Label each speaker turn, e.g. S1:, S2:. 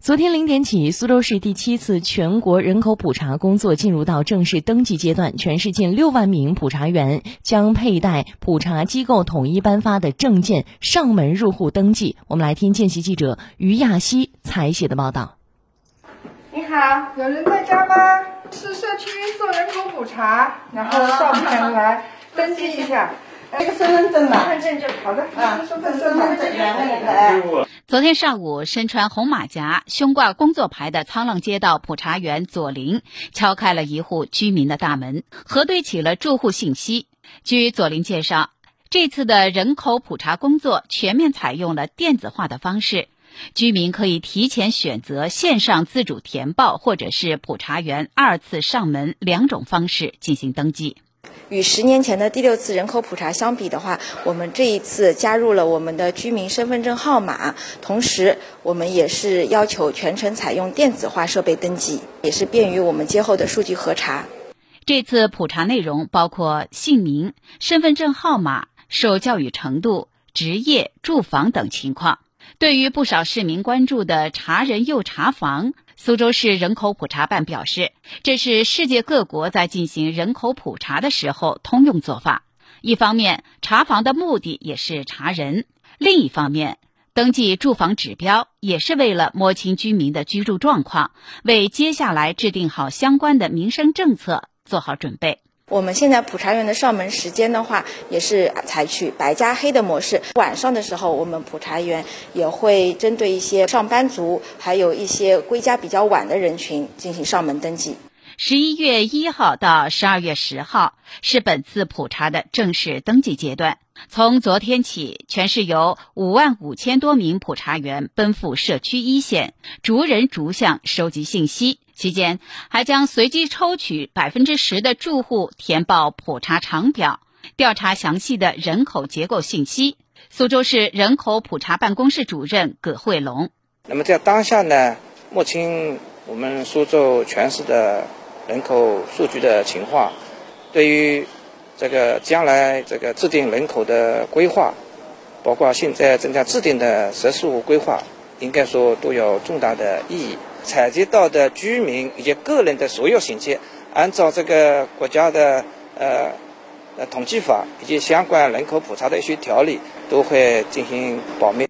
S1: 昨天零点起，苏州市第七次全国人口普查工作进入到正式登记阶段，全市近六万名普查员将佩戴普查机构统一颁发的证件上门入户登记。我们来听见习记者于亚希采写的报道。
S2: 你好，有人在家吗？是社区做人口普查，然后上门来登记一下。
S3: 这个身份证嘛，
S2: 身份证就好的
S3: 啊，身份证两个人的。
S4: 昨天上午，身穿红马甲、胸挂工作牌的沧浪街道普查员左林敲开了一户居民的大门，核对起了住户信息。据左林介绍，这次的人口普查工作全面采用了电子化的方式，居民可以提前选择线上自主填报，或者是普查员二次上门两种方式进行登记。
S5: 与十年前的第六次人口普查相比的话，我们这一次加入了我们的居民身份证号码，同时我们也是要求全程采用电子化设备登记，也是便于我们今后的数据核查。
S4: 这次普查内容包括姓名、身份证号码、受教育程度、职业、住房等情况。对于不少市民关注的查人又查房。苏州市人口普查办表示，这是世界各国在进行人口普查的时候通用做法。一方面，查房的目的也是查人；另一方面，登记住房指标也是为了摸清居民的居住状况，为接下来制定好相关的民生政策做好准备。
S5: 我们现在普查员的上门时间的话，也是采取白加黑的模式。晚上的时候，我们普查员也会针对一些上班族，还有一些归家比较晚的人群进行上门登记。
S4: 十一月一号到十二月十号是本次普查的正式登记阶段。从昨天起，全市有五万五千多名普查员奔赴社区一线，逐人逐项收集信息。期间，还将随机抽取百分之十的住户填报普查长表，调查详细的人口结构信息。苏州市人口普查办公室主任葛慧龙：
S6: 那么在当下呢，目前我们苏州全市的人口数据的情况，对于这个将来这个制定人口的规划，包括现在正在制定的十四五规划，应该说都有重大的意义。采集到的居民以及个人的所有信息，按照这个国家的呃呃统计法以及相关人口普查的一些条例，都会进行保密。